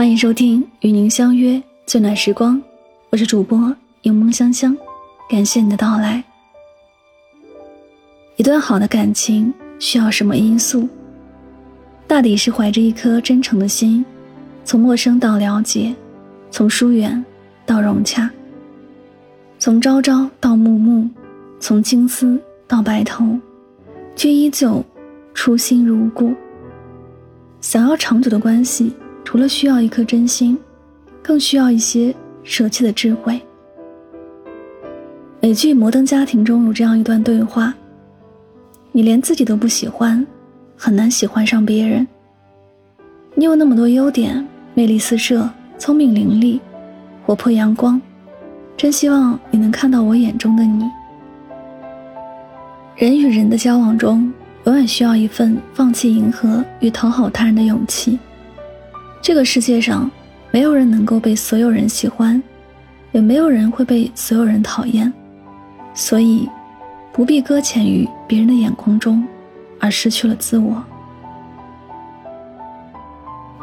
欢迎收听与您相约最暖时光，我是主播柠檬香香，感谢你的到来。一段好的感情需要什么因素？大抵是怀着一颗真诚的心，从陌生到了解，从疏远到融洽，从朝朝到暮暮，从青丝到白头，却依旧初心如故。想要长久的关系。除了需要一颗真心，更需要一些舍弃的智慧。美剧《摩登家庭》中有这样一段对话：“你连自己都不喜欢，很难喜欢上别人。你有那么多优点，魅力四射，聪明伶俐，活泼阳光，真希望你能看到我眼中的你。”人与人的交往中，永远需要一份放弃迎合与讨好他人的勇气。这个世界上，没有人能够被所有人喜欢，也没有人会被所有人讨厌，所以，不必搁浅于别人的眼光中，而失去了自我。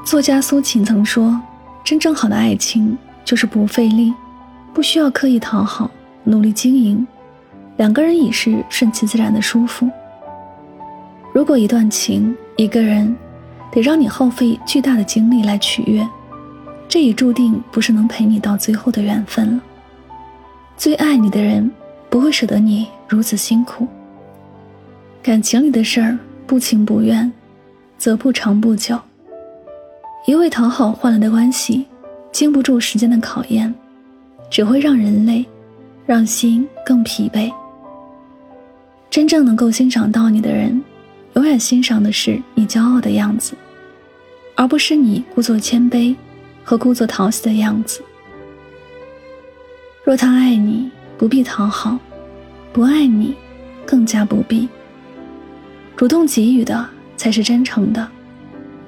作家苏秦曾说：“真正好的爱情，就是不费力，不需要刻意讨好，努力经营，两个人已是顺其自然的舒服。”如果一段情，一个人。得让你耗费巨大的精力来取悦，这已注定不是能陪你到最后的缘分了。最爱你的人不会舍得你如此辛苦。感情里的事儿不情不愿，则不长不久。一味讨好换来的关系，经不住时间的考验，只会让人累，让心更疲惫。真正能够欣赏到你的人。永远欣赏的是你骄傲的样子，而不是你故作谦卑和故作讨喜的样子。若他爱你，不必讨好；不爱你，更加不必。主动给予的才是真诚的，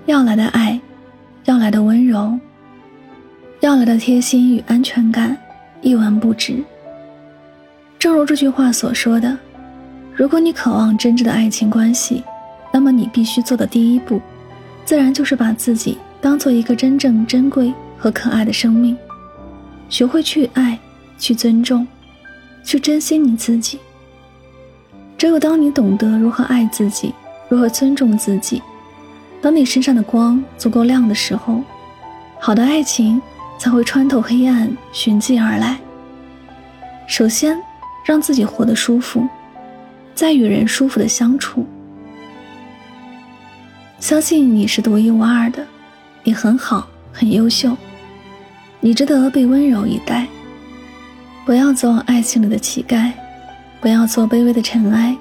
要来的爱，要来的温柔，要来的贴心与安全感，一文不值。正如这句话所说的：“如果你渴望真挚的爱情关系。”那么你必须做的第一步，自然就是把自己当做一个真正珍贵和可爱的生命，学会去爱，去尊重，去珍惜你自己。只有当你懂得如何爱自己，如何尊重自己，当你身上的光足够亮的时候，好的爱情才会穿透黑暗寻迹而来。首先，让自己活得舒服，再与人舒服的相处。相信你是独一无二的，你很好，很优秀，你值得被温柔以待。不要做爱情里的乞丐，不要做卑微的尘埃，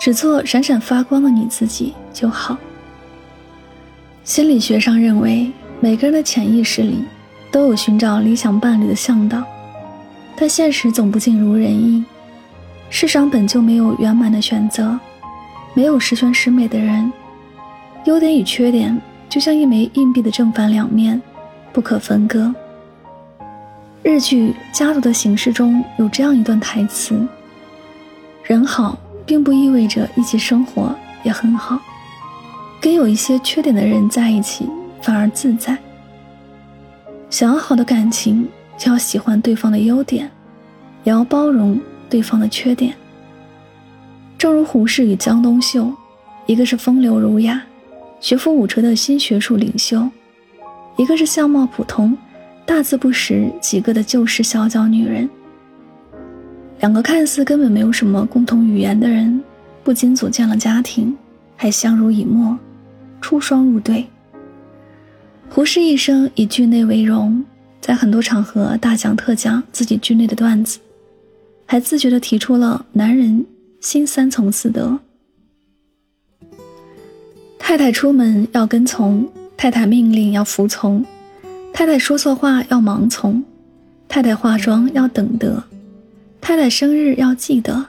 只做闪闪发光的你自己就好。心理学上认为，每个人的潜意识里都有寻找理想伴侣的向导，但现实总不尽如人意。世上本就没有圆满的选择，没有十全十美的人。优点与缺点就像一枚硬币的正反两面，不可分割。日剧《家族的形式》中有这样一段台词：“人好，并不意味着一起生活也很好。跟有一些缺点的人在一起，反而自在。想要好的感情，就要喜欢对方的优点，也要包容对方的缺点。正如胡适与江冬秀，一个是风流儒雅。”学富五车的新学术领袖，一个是相貌普通、大字不识几个的旧式小脚女人。两个看似根本没有什么共同语言的人，不仅组建了家庭，还相濡以沫，出双入对。胡适一生以剧内为荣，在很多场合大讲特讲自己剧内的段子，还自觉地提出了“男人新三从四德”。太太出门要跟从，太太命令要服从，太太说错话要盲从，太太化妆要等得，太太生日要记得，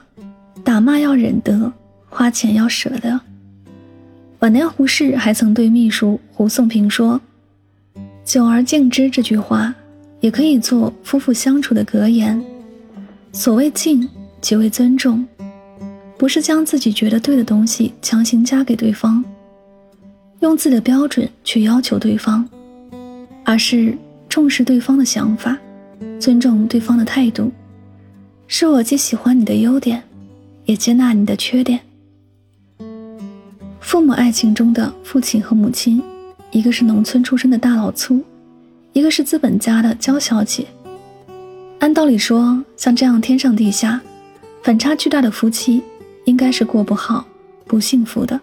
打骂要忍得，花钱要舍得。晚年胡适还曾对秘书胡颂平说：“久而敬之这句话，也可以做夫妇相处的格言。所谓敬，即为尊重，不是将自己觉得对的东西强行加给对方。”用自己的标准去要求对方，而是重视对方的想法，尊重对方的态度，是我既喜欢你的优点，也接纳你的缺点。父母爱情中的父亲和母亲，一个是农村出身的大老粗，一个是资本家的娇小姐。按道理说，像这样天上地下、反差巨大的夫妻，应该是过不好、不幸福的。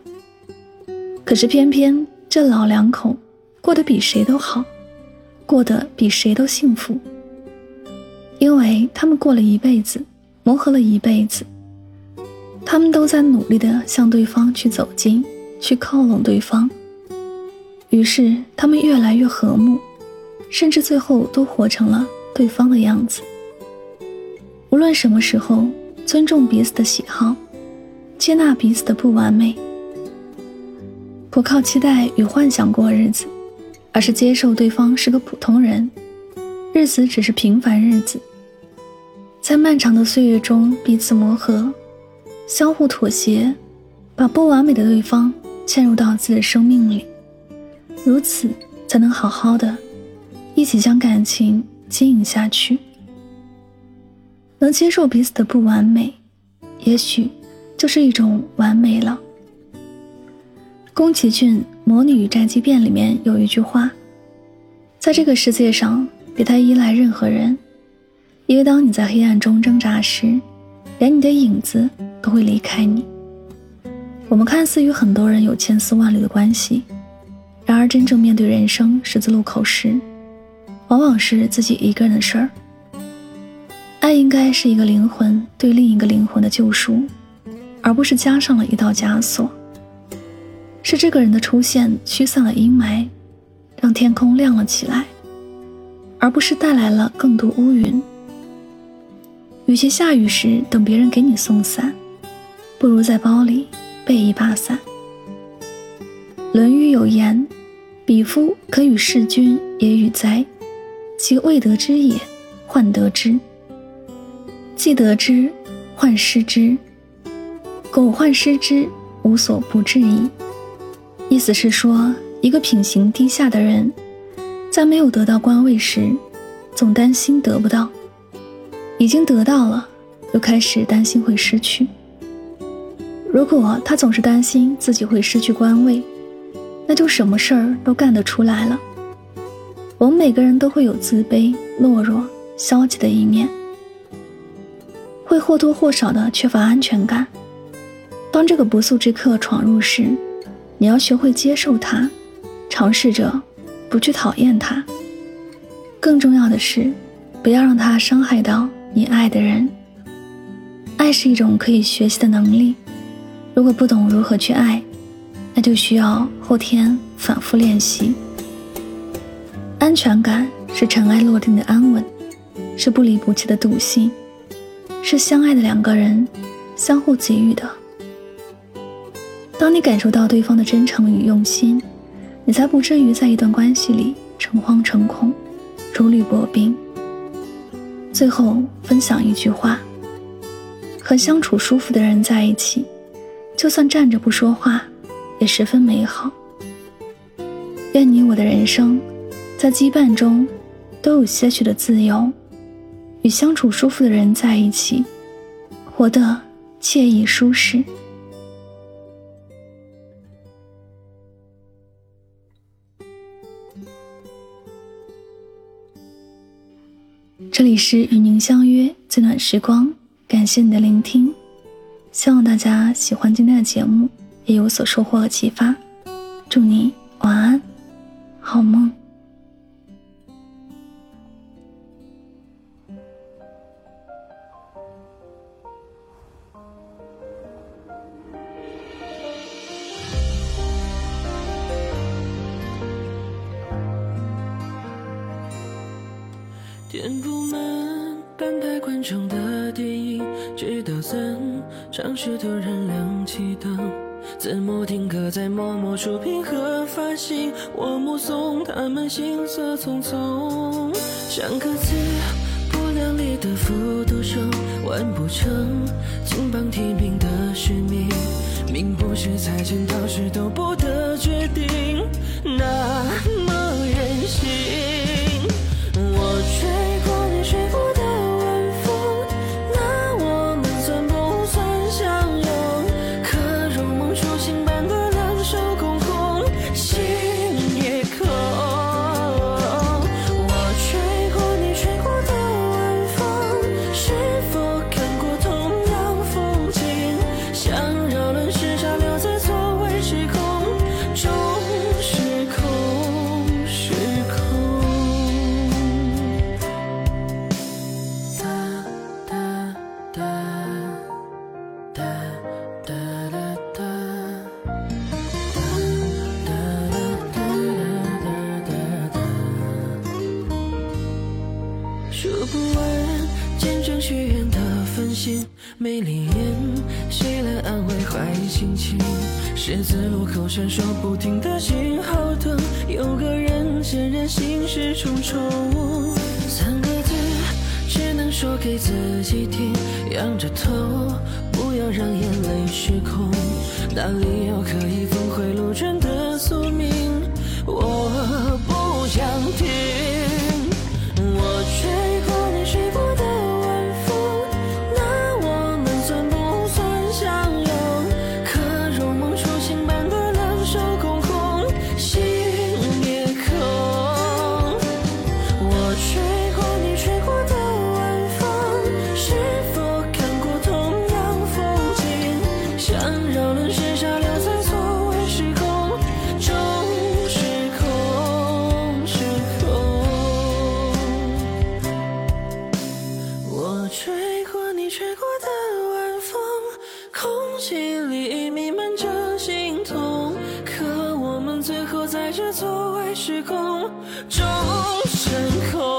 可是偏偏这老两口过得比谁都好，过得比谁都幸福，因为他们过了一辈子，磨合了一辈子，他们都在努力的向对方去走近，去靠拢对方。于是他们越来越和睦，甚至最后都活成了。对方的样子，无论什么时候，尊重彼此的喜好，接纳彼此的不完美，不靠期待与幻想过日子，而是接受对方是个普通人，日子只是平凡日子，在漫长的岁月中彼此磨合，相互妥协，把不完美的对方嵌入到自己的生命里，如此才能好好的一起将感情。经营下去，能接受彼此的不完美，也许就是一种完美了。宫崎骏《魔女与宅急便》里面有一句话：“在这个世界上，别太依赖任何人，因为当你在黑暗中挣扎时，连你的影子都会离开你。”我们看似与很多人有千丝万缕的关系，然而真正面对人生十字路口时，往往是自己一个人的事儿。爱应该是一个灵魂对另一个灵魂的救赎，而不是加上了一道枷锁。是这个人的出现驱散了阴霾，让天空亮了起来，而不是带来了更多乌云。与其下雨时等别人给你送伞，不如在包里备一把伞。《论语》有言：“彼夫可与事君也与哉？”其未得之也，患得之；既得之，患失之。苟患失之，无所不至矣。意思是说，一个品行低下的人，在没有得到官位时，总担心得不到；已经得到了，又开始担心会失去。如果他总是担心自己会失去官位，那就什么事儿都干得出来了。我们每个人都会有自卑、懦弱、消极的一面，会或多或少的缺乏安全感。当这个不速之客闯入时，你要学会接受他，尝试着不去讨厌他。更重要的是，不要让他伤害到你爱的人。爱是一种可以学习的能力，如果不懂如何去爱，那就需要后天反复练习。安全感是尘埃落定的安稳，是不离不弃的笃信，是相爱的两个人相互给予的。当你感受到对方的真诚与用心，你才不至于在一段关系里诚惶诚恐、如履薄冰。最后分享一句话：和相处舒服的人在一起，就算站着不说话，也十分美好。愿你我的人生。在羁绊中，都有些许的自由，与相处舒服的人在一起，活得惬意舒适。是与您相约最暖时光，感谢你的聆听，希望大家喜欢今天的节目，也有所收获和启发。祝你晚安，好梦。填不满半排观众的电影，直到散场时突然亮起灯。字幕定格在默默触屏和发行，我目送他们行色匆匆。像个字不量力的复读生，完不成金榜题名的使命，命不是猜剪刀石头布的决定，那么任性。不完，见证许愿的繁星，没离眼，谁来安慰坏心情？十字路口闪烁不停的信号灯，有个人显然心事重重。三个字，只能说给自己听，仰着头，不要让眼泪失控。哪里有可以峰回路转在这错位时空中升空。